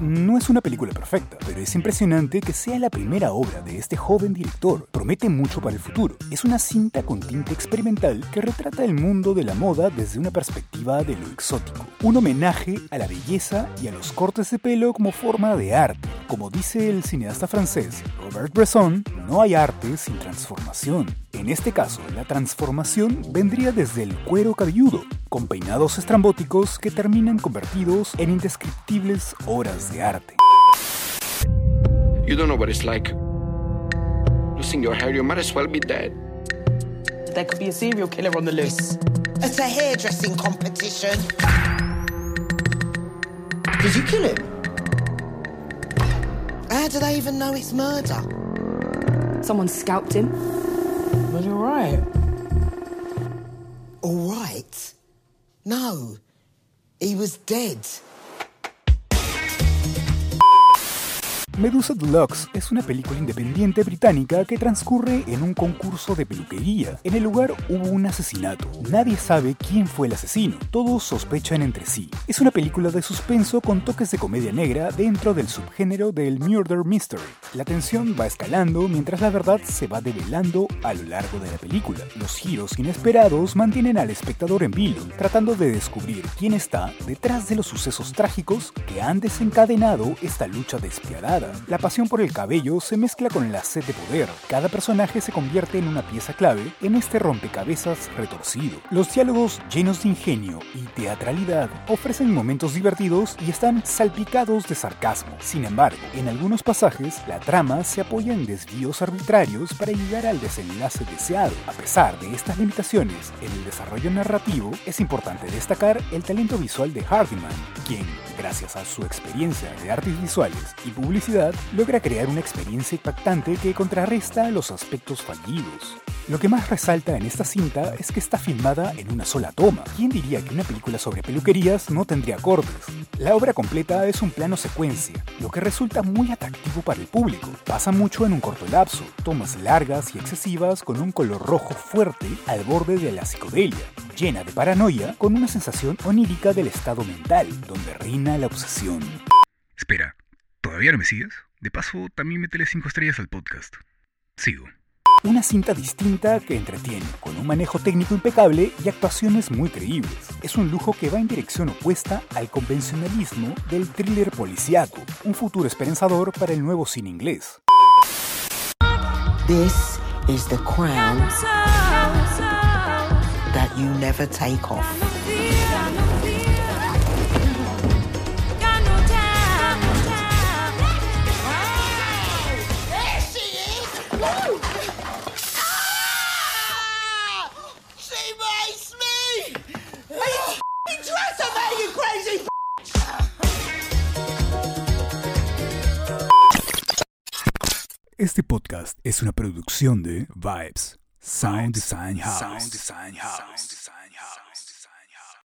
No es una película perfecta, pero es impresionante que sea la primera obra de este joven director. Promete mucho para el futuro. Es una cinta con tinte experimental que retrata el mundo de la moda desde una perspectiva de lo exótico. Un homenaje a la belleza y a los cortes de pelo como forma de arte. Como dice el cineasta francés Robert Bresson, no hay arte sin transformación. En este caso, la transformación vendría desde el cuero cabelludo, con peinados estrambóticos que terminan convertidos en indescriptibles obras de arte. You don't know what it's like. Losing your hair, you might as well be dead. There could be a serial killer on the loose. It's a hairdressing competition. Did you kill him? How do they even know it's murder? Someone scalped him. Was you alright? All right. No, he was dead. Medusa Deluxe es una película independiente británica que transcurre en un concurso de peluquería. En el lugar hubo un asesinato. Nadie sabe quién fue el asesino. Todos sospechan entre sí. Es una película de suspenso con toques de comedia negra dentro del subgénero del murder mystery. La tensión va escalando mientras la verdad se va develando a lo largo de la película. Los giros inesperados mantienen al espectador en vilo, tratando de descubrir quién está detrás de los sucesos trágicos que han desencadenado esta lucha despiadada. La pasión por el cabello se mezcla con la sed de poder. Cada personaje se convierte en una pieza clave en este rompecabezas retorcido. Los diálogos llenos de ingenio y teatralidad ofrecen momentos divertidos y están salpicados de sarcasmo. Sin embargo, en algunos pasajes, la trama se apoya en desvíos arbitrarios para llegar al desenlace deseado. A pesar de estas limitaciones en el desarrollo narrativo, es importante destacar el talento visual de Hardiman, quien, gracias a su experiencia de artes visuales y publicidad, logra crear una experiencia impactante que contrarresta los aspectos fallidos. Lo que más resalta en esta cinta es que está filmada en una sola toma. ¿Quién diría que una película sobre peluquerías no tendría cortes? La obra completa es un plano secuencia, lo que resulta muy atractivo para el público. Pasa mucho en un corto lapso, tomas largas y excesivas con un color rojo fuerte al borde de la psicodelia, llena de paranoia con una sensación onírica del estado mental, donde reina la obsesión. Espera, ¿todavía no me sigues? De paso, también métele 5 estrellas al podcast. Sigo. Una cinta distinta que entretiene, con un manejo técnico impecable y actuaciones muy creíbles. Es un lujo que va en dirección opuesta al convencionalismo del thriller policíaco, un futuro esperanzador para el nuevo cine inglés. This is the crown that you never take off. Este podcast es una producción de Vibes Sound Design House.